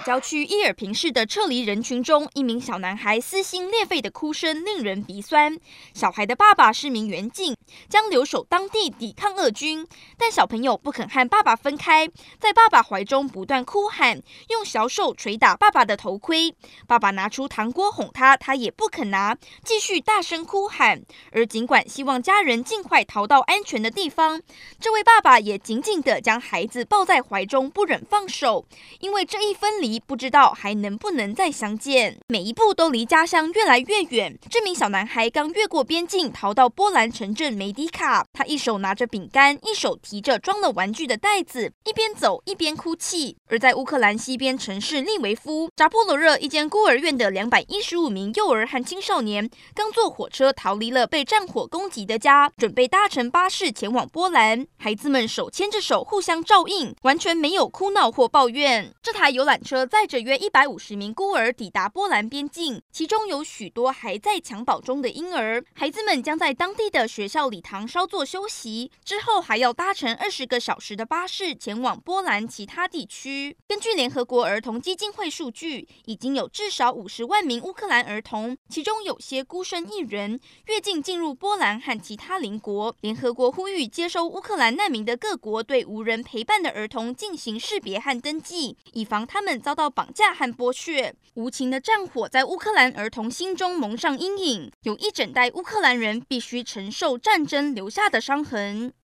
郊区伊尔平市的撤离人群中，一名小男孩撕心裂肺的哭声令人鼻酸。小孩的爸爸是名员警，将留守当地抵抗俄军，但小朋友不肯和爸爸分开，在爸爸怀中不断哭喊，用小手捶打爸爸的头盔。爸爸拿出糖果哄他，他也不肯拿，继续大声哭喊。而尽管希望家人尽快逃到安全的地方，这位爸爸也紧紧地将孩子抱在怀中，不忍放手，因为这一。分离离不知道还能不能再相见，每一步都离家乡越来越远。这名小男孩刚越过边境，逃到波兰城镇梅迪卡。他一手拿着饼干，一手提着装了玩具的袋子，一边走一边哭泣。而在乌克兰西边城市利维夫扎波罗热一间孤儿院的两百一十五名幼儿和青少年，刚坐火车逃离了被战火攻击的家，准备搭乘巴士前往波兰。孩子们手牵着手，互相照应，完全没有哭闹或抱怨。这台游览。车载着约一百五十名孤儿抵达波兰边境，其中有许多还在襁褓中的婴儿。孩子们将在当地的学校礼堂稍作休息，之后还要搭乘二十个小时的巴士前往波兰其他地区。根据联合国儿童基金会数据，已经有至少五十万名乌克兰儿童，其中有些孤身一人越境进入波兰和其他邻国。联合国呼吁接收乌克兰难民的各国对无人陪伴的儿童进行识别和登记，以防他们。遭到绑架和剥削，无情的战火在乌克兰儿童心中蒙上阴影，有一整代乌克兰人必须承受战争留下的伤痕。